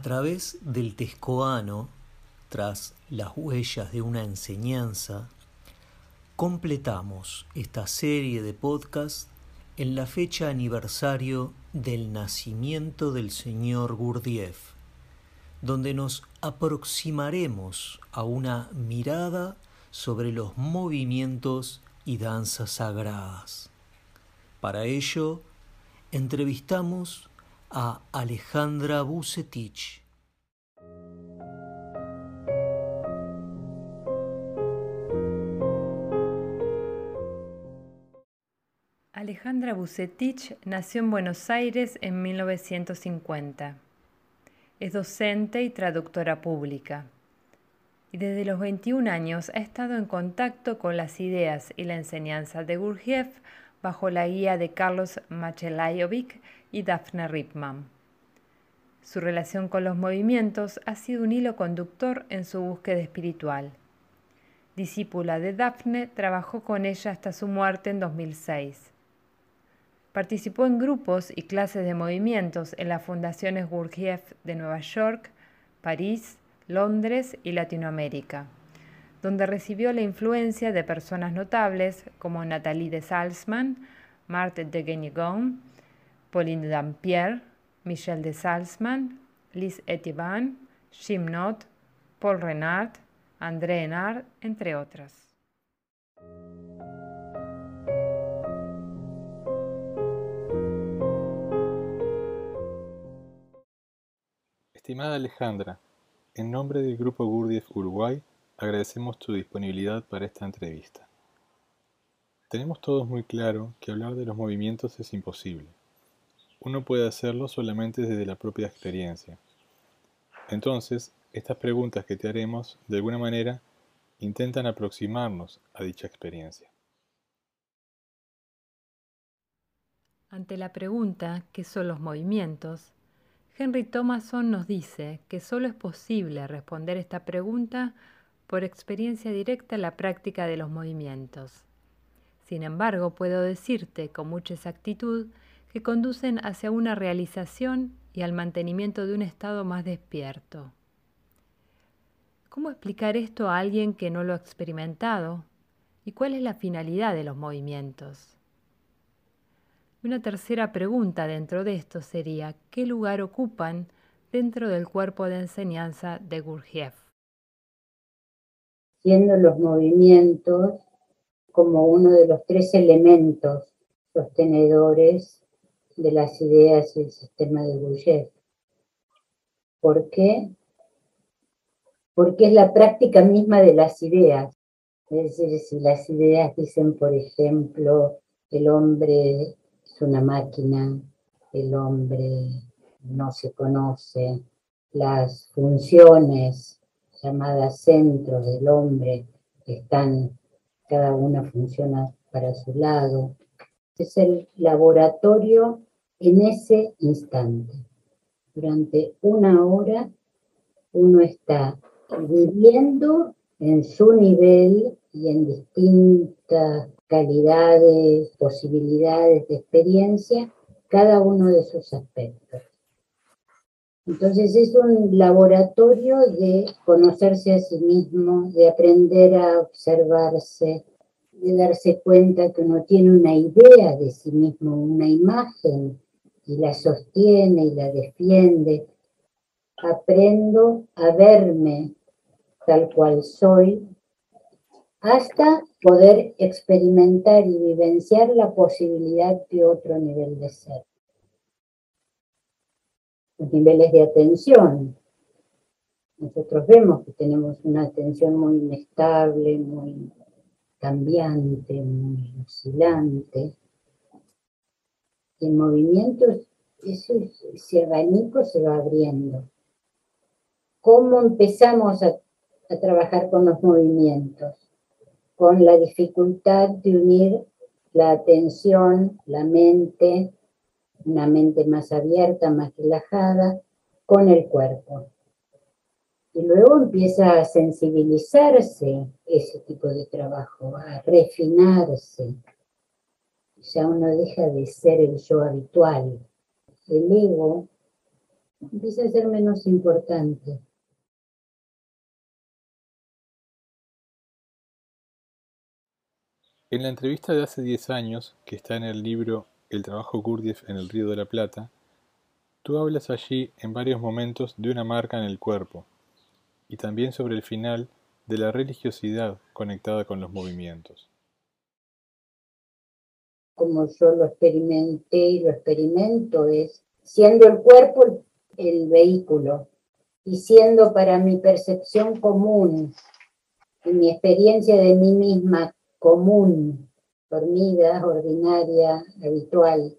A través del Tescoano, tras las huellas de una enseñanza, completamos esta serie de podcasts en la fecha aniversario del nacimiento del señor Gurdjieff, donde nos aproximaremos a una mirada sobre los movimientos y danzas sagradas. Para ello, entrevistamos a Alejandra Bucetich. Alejandra Bucetich nació en Buenos Aires en 1950. Es docente y traductora pública. Y desde los 21 años ha estado en contacto con las ideas y la enseñanza de Gurdjieff bajo la guía de Carlos Machelajovic y Daphne Ripman. Su relación con los movimientos ha sido un hilo conductor en su búsqueda espiritual. Discípula de Daphne, trabajó con ella hasta su muerte en 2006. Participó en grupos y clases de movimientos en las fundaciones Gurdjieff de Nueva York, París, Londres y Latinoamérica donde recibió la influencia de personas notables como Nathalie de Salzman, Marthe de Guénigon, Pauline Dampierre, Michel de Salzman, Lise Etiban, Jim Knott, Paul Renard, André Henard, entre otras. Estimada Alejandra, en nombre del Grupo Gurdjieff Uruguay, Agradecemos tu disponibilidad para esta entrevista. Tenemos todos muy claro que hablar de los movimientos es imposible. Uno puede hacerlo solamente desde la propia experiencia. Entonces, estas preguntas que te haremos, de alguna manera, intentan aproximarnos a dicha experiencia. Ante la pregunta ¿qué son los movimientos? Henry Thomason nos dice que solo es posible responder esta pregunta por experiencia directa la práctica de los movimientos. Sin embargo, puedo decirte con mucha exactitud que conducen hacia una realización y al mantenimiento de un estado más despierto. ¿Cómo explicar esto a alguien que no lo ha experimentado? ¿Y cuál es la finalidad de los movimientos? Una tercera pregunta dentro de esto sería, ¿qué lugar ocupan dentro del cuerpo de enseñanza de Gurdjieff? siendo los movimientos como uno de los tres elementos sostenedores de las ideas y el sistema de Gurdjieff. ¿Por qué? Porque es la práctica misma de las ideas. Es decir, si las ideas dicen, por ejemplo, el hombre una máquina, el hombre no se conoce, las funciones llamadas centros del hombre, están, cada una funciona para su lado. Es el laboratorio en ese instante. Durante una hora uno está viviendo en su nivel y en distintas calidades, posibilidades de experiencia, cada uno de esos aspectos. Entonces es un laboratorio de conocerse a sí mismo, de aprender a observarse, de darse cuenta que uno tiene una idea de sí mismo, una imagen, y la sostiene y la defiende. Aprendo a verme tal cual soy hasta poder experimentar y vivenciar la posibilidad de otro nivel de ser los niveles de atención. Nosotros vemos que tenemos una atención muy inestable, muy cambiante, muy oscilante. Y en movimientos, ese abanico se va abriendo. ¿Cómo empezamos a, a trabajar con los movimientos? Con la dificultad de unir la atención, la mente, una mente más abierta, más relajada, con el cuerpo. Y luego empieza a sensibilizarse ese tipo de trabajo, a refinarse. Ya uno deja de ser el yo habitual. El ego empieza a ser menos importante. En la entrevista de hace 10 años, que está en el libro El trabajo Gurdjieff en el Río de la Plata, tú hablas allí en varios momentos de una marca en el cuerpo, y también sobre el final de la religiosidad conectada con los movimientos. Como yo lo experimenté y lo experimento es siendo el cuerpo el vehículo y siendo para mi percepción común y mi experiencia de mí misma común, dormida, ordinaria, habitual,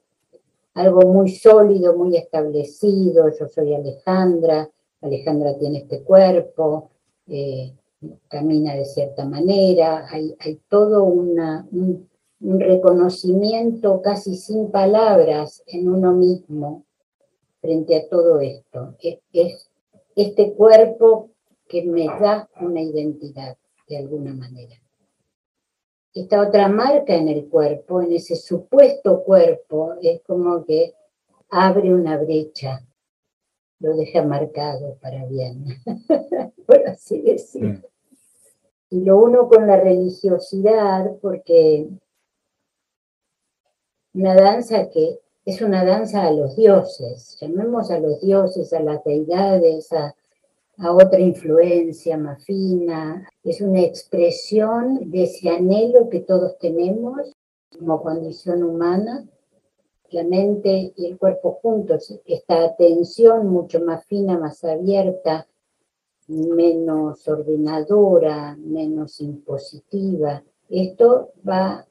algo muy sólido, muy establecido, yo soy Alejandra, Alejandra tiene este cuerpo, eh, camina de cierta manera, hay, todo un, reconocimiento casi sin palabras en uno mismo frente a todo esto. es este cuerpo que me da una identidad de alguna manera esta otra marca en el cuerpo, en ese supuesto cuerpo, es como que abre una brecha, lo deja marcado para bien, por así decirlo. Mm. Y lo uno con la religiosidad, porque una danza que es una danza a los dioses, llamemos a los dioses, a las deidades, a, a otra influencia más fina. Es una expresión de ese anhelo que todos tenemos como condición humana, la mente y el cuerpo juntos, esta atención mucho más fina, más abierta, menos ordenadora, menos impositiva. Esto va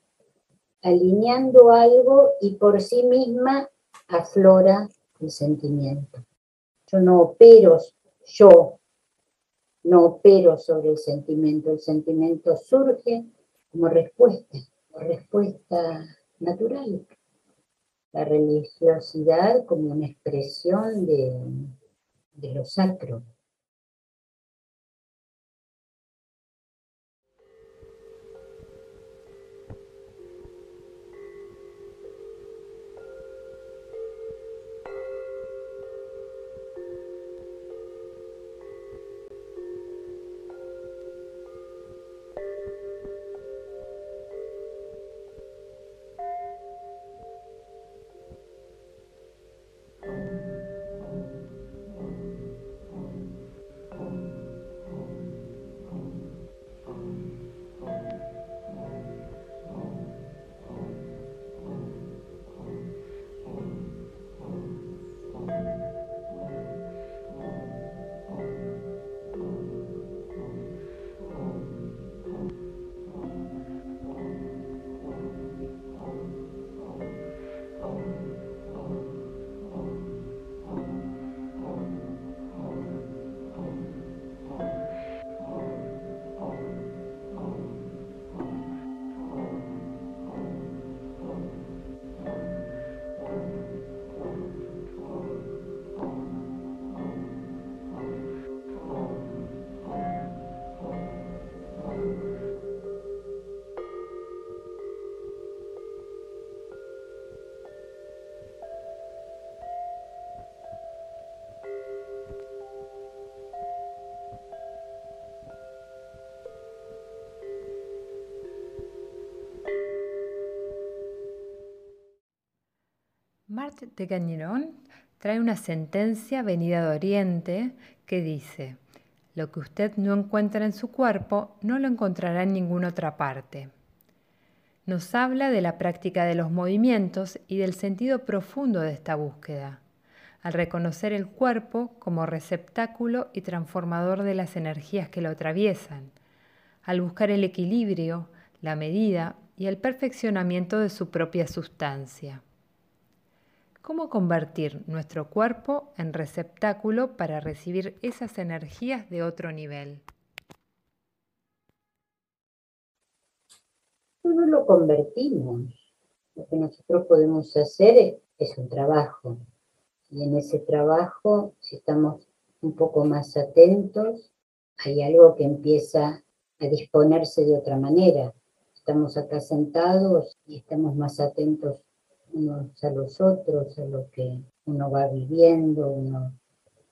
alineando algo y por sí misma aflora el sentimiento. Yo no opero yo no opero sobre el sentimiento, el sentimiento surge como respuesta, como respuesta natural. La religiosidad como una expresión de, de lo sacro. De Gagnon trae una sentencia venida de Oriente que dice, lo que usted no encuentra en su cuerpo no lo encontrará en ninguna otra parte. Nos habla de la práctica de los movimientos y del sentido profundo de esta búsqueda, al reconocer el cuerpo como receptáculo y transformador de las energías que lo atraviesan, al buscar el equilibrio, la medida y el perfeccionamiento de su propia sustancia. ¿Cómo convertir nuestro cuerpo en receptáculo para recibir esas energías de otro nivel? No lo convertimos. Lo que nosotros podemos hacer es un trabajo. Y en ese trabajo, si estamos un poco más atentos, hay algo que empieza a disponerse de otra manera. Estamos acá sentados y estamos más atentos unos a los otros, a lo que uno va viviendo, uno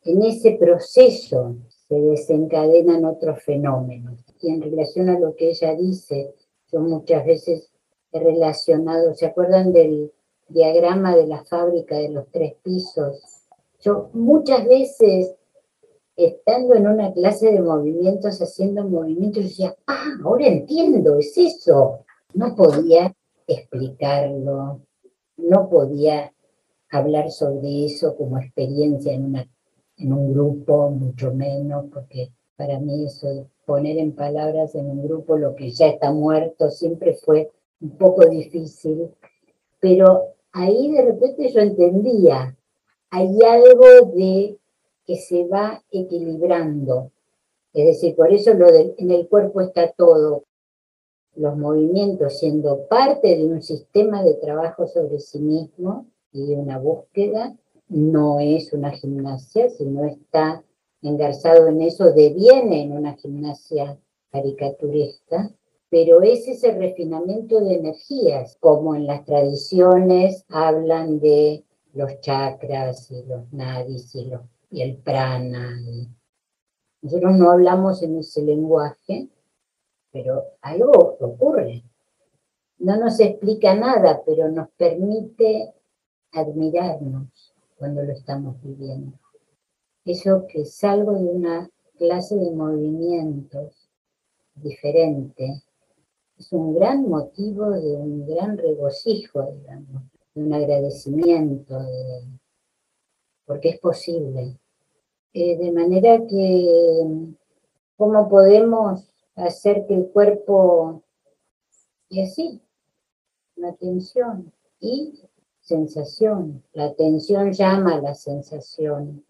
en ese proceso se desencadenan otros fenómenos. Y en relación a lo que ella dice, yo muchas veces he relacionado, ¿se acuerdan del diagrama de la fábrica de los tres pisos? Yo muchas veces, estando en una clase de movimientos, haciendo movimientos, decía, ah, ahora entiendo, es eso. No podía explicarlo, no podía hablar sobre eso como experiencia en, en un grupo, mucho menos, porque para mí eso de poner en palabras en un grupo lo que ya está muerto siempre fue un poco difícil, pero ahí de repente yo entendía, hay algo de que se va equilibrando, es decir, por eso lo en el cuerpo está todo, los movimientos siendo parte de un sistema de trabajo sobre sí mismo y una búsqueda, no es una gimnasia, sino está engarzado en eso, deviene en una gimnasia caricaturesca, pero es ese refinamiento de energías, como en las tradiciones hablan de los chakras y los nadis y el prana. Nosotros no hablamos en ese lenguaje, pero algo ocurre. No nos explica nada, pero nos permite admirarnos cuando lo estamos viviendo. Eso que salgo de una clase de movimientos diferente es un gran motivo de un gran regocijo, digamos, de un agradecimiento, porque es posible. Eh, de manera que, ¿cómo podemos hacer que el cuerpo, y así, una tensión y sensación. La atención llama a la sensación.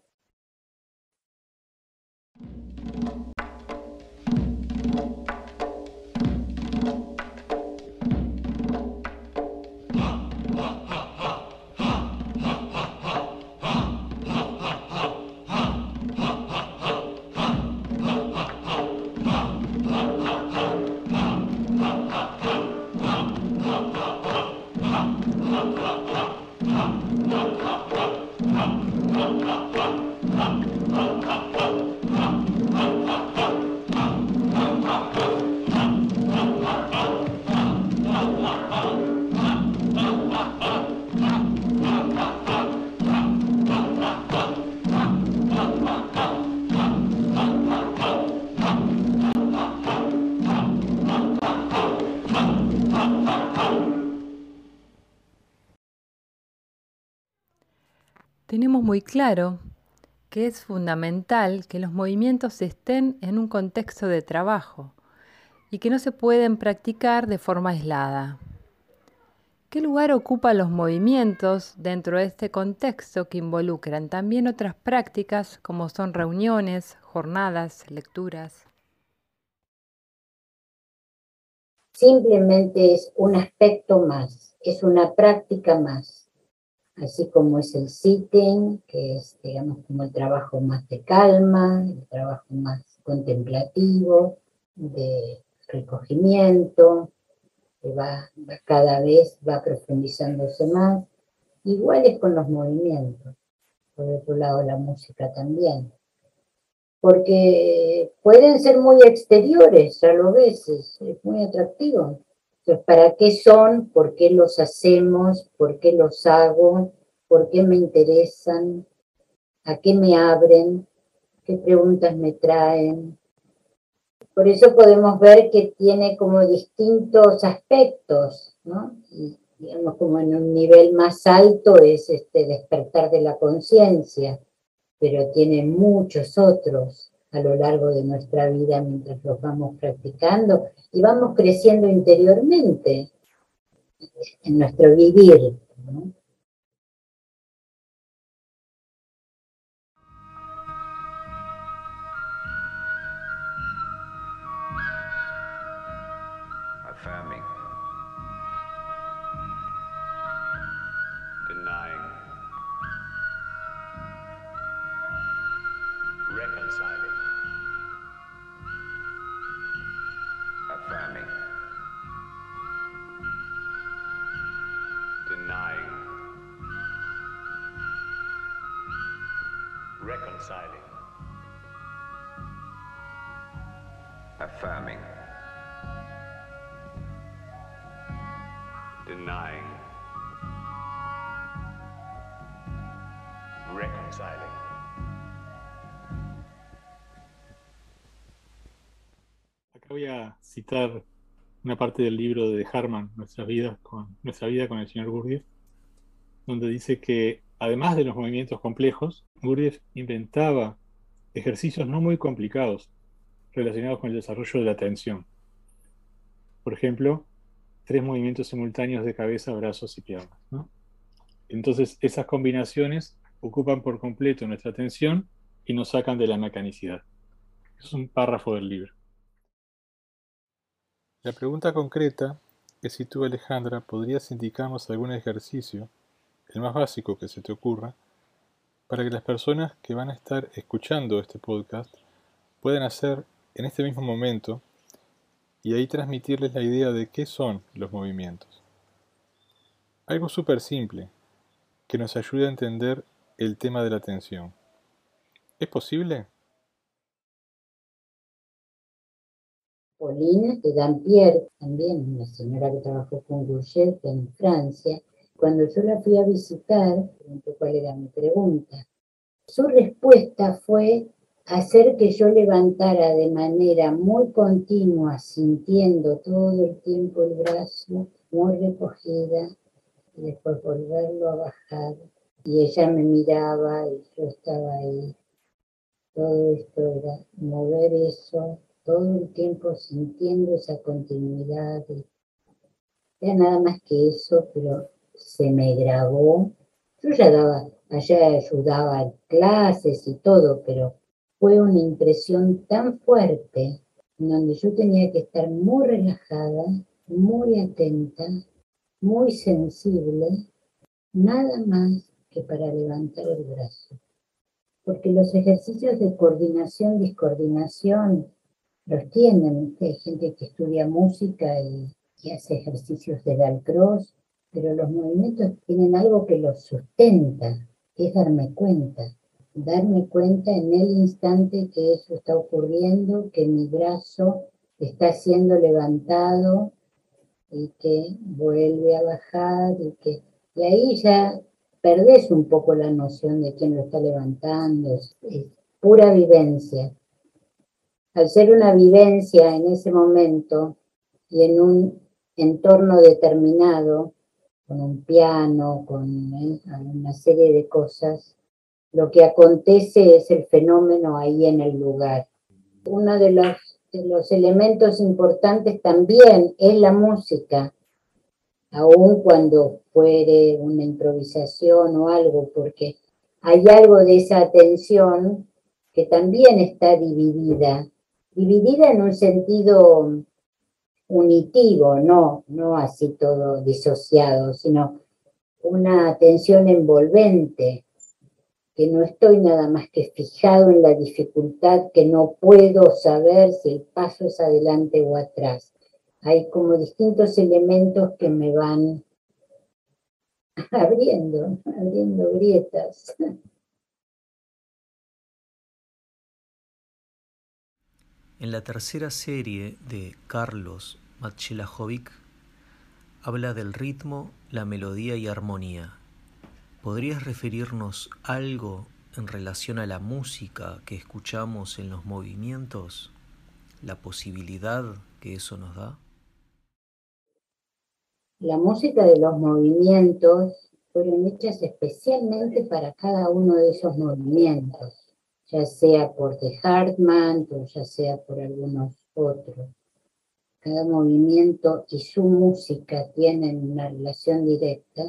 Muy claro que es fundamental que los movimientos estén en un contexto de trabajo y que no se pueden practicar de forma aislada. ¿Qué lugar ocupan los movimientos dentro de este contexto que involucran también otras prácticas como son reuniones, jornadas, lecturas? Simplemente es un aspecto más, es una práctica más así como es el sitting, que es, digamos, como el trabajo más de calma, el trabajo más contemplativo, de recogimiento, que va, cada vez va profundizándose más. Igual es con los movimientos, por otro lado la música también. Porque pueden ser muy exteriores, ya lo ves, es muy atractivo. ¿Para qué son? ¿Por qué los hacemos? ¿Por qué los hago? ¿Por qué me interesan? ¿A qué me abren? ¿Qué preguntas me traen? Por eso podemos ver que tiene como distintos aspectos, ¿no? Y, digamos, como en un nivel más alto es este despertar de la conciencia, pero tiene muchos otros a lo largo de nuestra vida mientras los vamos practicando y vamos creciendo interiormente en nuestro vivir. Affirming, denying, reconciling. Acá voy a citar una parte del libro de Harman, Nuestra vida con, Nuestra vida con el señor Gurdjieff, donde dice que además de los movimientos complejos, Gurdjieff inventaba ejercicios no muy complicados relacionados con el desarrollo de la atención. Por ejemplo, tres movimientos simultáneos de cabeza, brazos y piernas. Entonces, esas combinaciones ocupan por completo nuestra atención y nos sacan de la mecanicidad. Es un párrafo del libro. La pregunta concreta es si tú, Alejandra, podrías indicarnos algún ejercicio, el más básico que se te ocurra, para que las personas que van a estar escuchando este podcast puedan hacer en este mismo momento y ahí transmitirles la idea de qué son los movimientos. Algo súper simple que nos ayude a entender el tema de la atención. ¿Es posible? Pauline de Dampierre, también una señora que trabajó con Gouget en Francia, cuando yo la fui a visitar, pregunté cuál era mi pregunta. Su respuesta fue hacer que yo levantara de manera muy continua, sintiendo todo el tiempo el brazo muy recogida, y después volverlo a bajar. Y ella me miraba y yo estaba ahí. Todo esto era mover eso todo el tiempo sintiendo esa continuidad. Era nada más que eso, pero se me grabó. Yo ya daba, allá ayudaba en clases y todo, pero fue una impresión tan fuerte donde yo tenía que estar muy relajada, muy atenta, muy sensible, nada más que para levantar el brazo. Porque los ejercicios de coordinación, discoordinación, los tienen. Hay gente que estudia música y, hace ejercicios de Dalcross, pero los movimientos tienen algo que los sustenta, que es darme cuenta. Darme cuenta en el instante que eso está ocurriendo, que mi brazo está siendo levantado y que vuelve a bajar y que ahí ya perdés un poco la noción de quién lo está levantando, es pura vivencia al ser una vivencia en ese momento y en un entorno determinado, con un piano, con ¿eh? una serie de cosas, lo que acontece es el fenómeno ahí en el lugar. Uno de los, elementos importantes también es la música, aun cuando fuere una improvisación o algo, porque hay algo de esa atención que también está dividida. Dividida en un sentido unitivo, no, no así todo disociado, sino una atención envolvente, que no estoy nada más que fijado en la dificultad, que no puedo saber si el paso es adelante o atrás. Hay como distintos elementos que me van abriendo, abriendo grietas. En la tercera serie de Carlos Machelajovic habla del ritmo, la melodía y armonía. ¿Podrías referirnos algo en relación a la música que escuchamos en los movimientos? ¿La posibilidad que eso nos da? La música de los movimientos fueron hechas especialmente para cada uno de esos movimientos ya sea por The Hartman o ya sea por algunos otros. Cada movimiento y su música tienen una relación directa.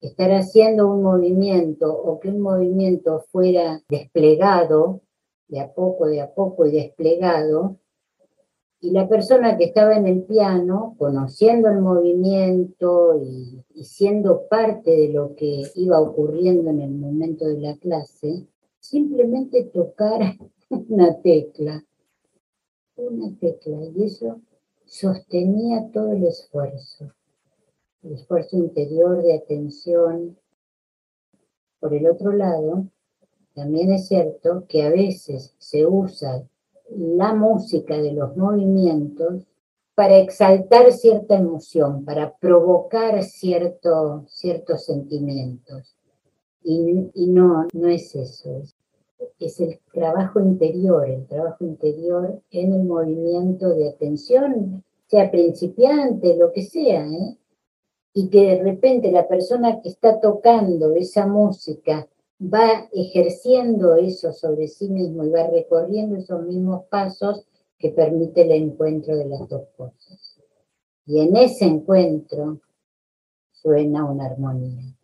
Estar haciendo un movimiento o que un movimiento fuera desplegado, de a poco, de a poco y desplegado, y la persona que estaba en el piano, conociendo el movimiento y, y, siendo parte de lo que iba ocurriendo en el momento de la clase, simplemente tocar una tecla, una tecla, y eso sostenía todo el esfuerzo, el esfuerzo interior de atención. Por el otro lado, también es cierto que a veces se usa la música de los movimientos para exaltar cierta emoción, para provocar cierto, ciertos sentimientos. Y, y no, no es eso, es el trabajo interior, el trabajo interior en el movimiento de atención, sea principiante, lo que sea, ¿eh? Y que de repente la persona que está tocando esa música va ejerciendo eso sobre sí mismo y va recorriendo esos mismos pasos que permite el encuentro de las dos cosas. Y en ese encuentro suena una armonía.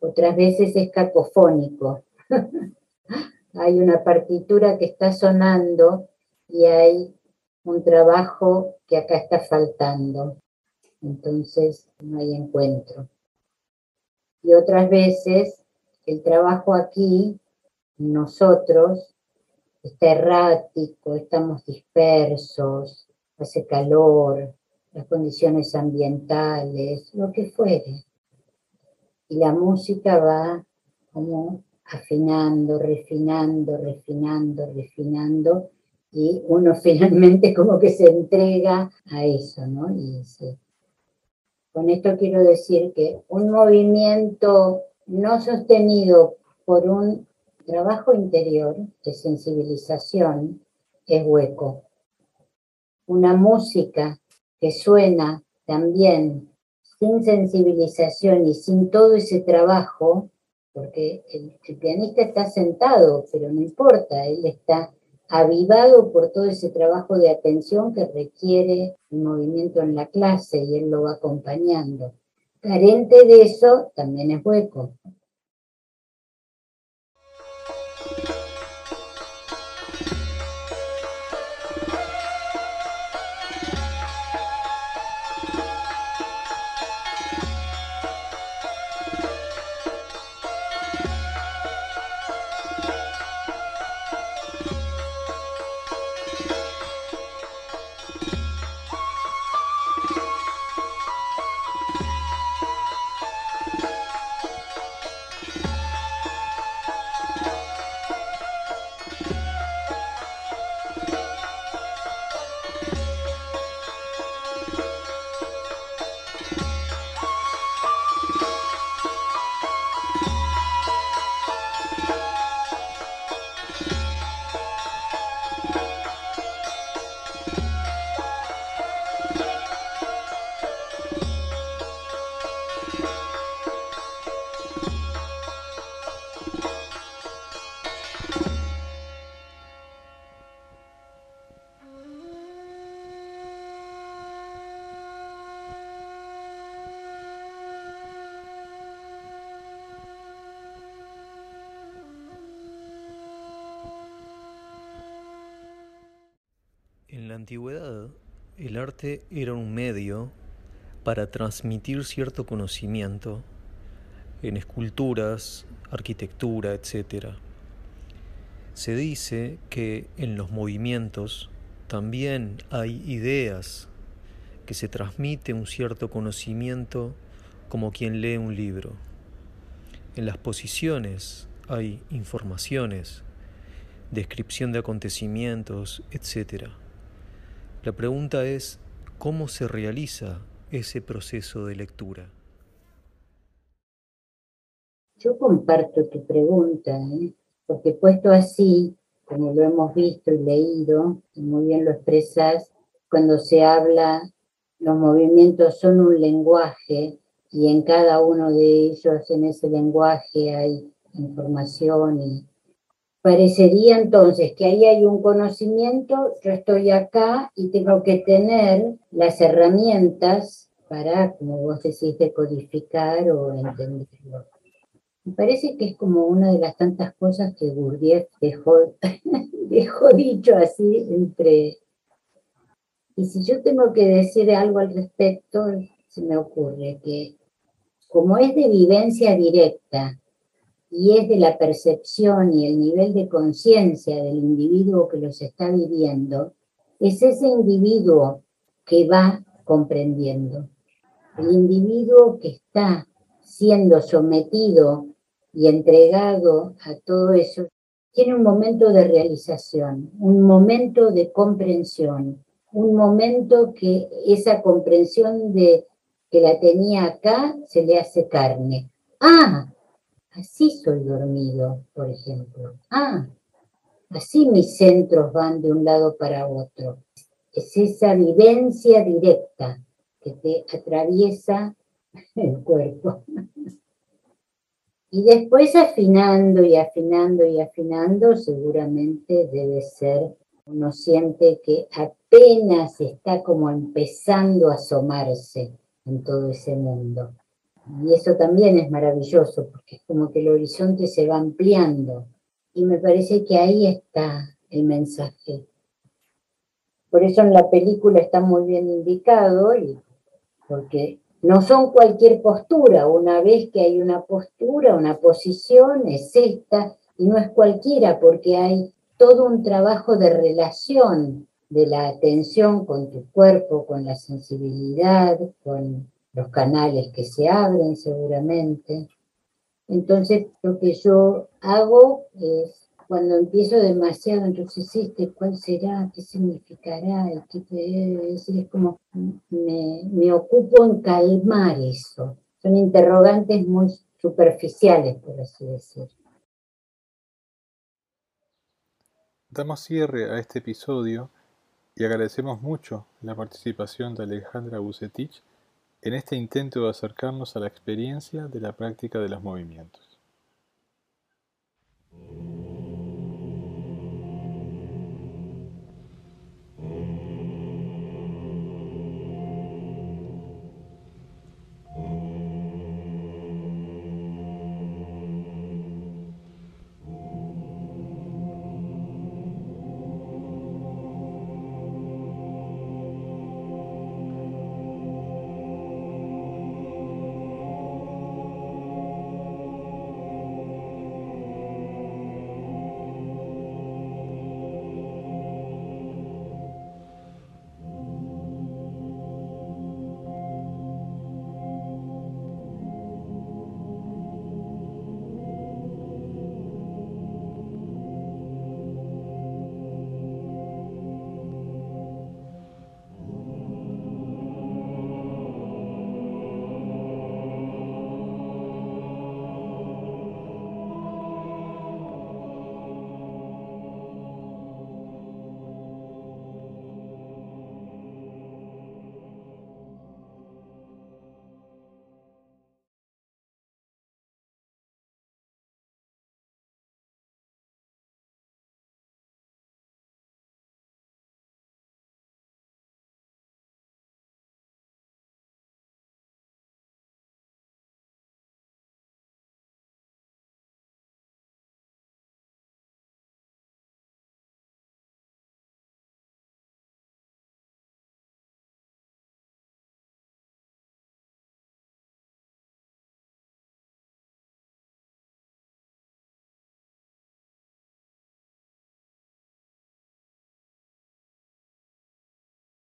Otras veces es cacofónico. hay una partitura que está sonando y hay un trabajo que acá está faltando. Entonces no hay encuentro. Y otras veces el trabajo aquí, nosotros, está errático, estamos dispersos, hace calor, las condiciones ambientales, lo que fuere. Y la música va como afinando, refinando, refinando, refinando, y uno finalmente como que se entrega a eso, ¿no? Y Con esto quiero decir que un movimiento no sostenido por un trabajo interior de sensibilización es hueco. Una música que suena también sin sensibilización y sin todo ese trabajo, porque el, pianista está sentado, pero no importa, él está avivado por todo ese trabajo de atención que requiere el movimiento en la clase y él lo va acompañando. Carente de eso también es hueco. Antigüedad, el arte era un medio para transmitir cierto conocimiento en esculturas, arquitectura, etc. Se dice que en los movimientos también hay ideas, que se transmite un cierto conocimiento como quien lee un libro. En las posiciones hay informaciones, descripción de acontecimientos, etc. La pregunta es, ¿cómo se realiza ese proceso de lectura? Yo comparto tu pregunta, ¿eh? porque puesto así, como lo hemos visto y leído, y muy bien lo expresas, cuando se habla, los movimientos son un lenguaje y en cada uno de ellos, en ese lenguaje, hay información y Parecería entonces que ahí hay un conocimiento, yo estoy acá y tengo que tener las herramientas para, como vos decís, decodificar o entenderlo. Me parece que es como una de las tantas cosas que Gurdjieff dejó, dejó dicho así entre... Y si yo tengo que decir algo al respecto, se me ocurre que como es de vivencia directa, y es de la percepción y el nivel de conciencia del individuo que los está viviendo, es ese individuo que va comprendiendo. El individuo que está siendo sometido y entregado a todo eso, tiene un momento de realización, un momento de comprensión, un momento que esa comprensión de que la tenía acá se le hace carne. Ah, así soy dormido, por ejemplo. Ah, así mis centros van de un lado para otro. Es esa vivencia directa que te atraviesa el cuerpo. Y después afinando y afinando y afinando, seguramente debe ser, uno siente que apenas está como empezando a asomarse en todo ese mundo. Y eso también es maravilloso, porque es como que el horizonte se va ampliando. Y me parece que ahí está el mensaje. Por eso en la película está muy bien indicado, y porque no son cualquier postura. Una vez que hay una postura, una posición, es esta, y no es cualquiera, porque hay todo un trabajo de relación de la atención con tu cuerpo, con la sensibilidad, con los canales que se abren seguramente. Entonces, lo que yo hago es, cuando empiezo demasiado, entonces, este, ¿cuál será? ¿Qué significará? ¿Qué debe decir? Es como, me, me ocupo en calmar eso. Son interrogantes muy superficiales, por así decir. Damos cierre a este episodio y agradecemos mucho la participación de Alejandra Bucetich en este intento de acercarnos a la experiencia de la práctica de los movimientos.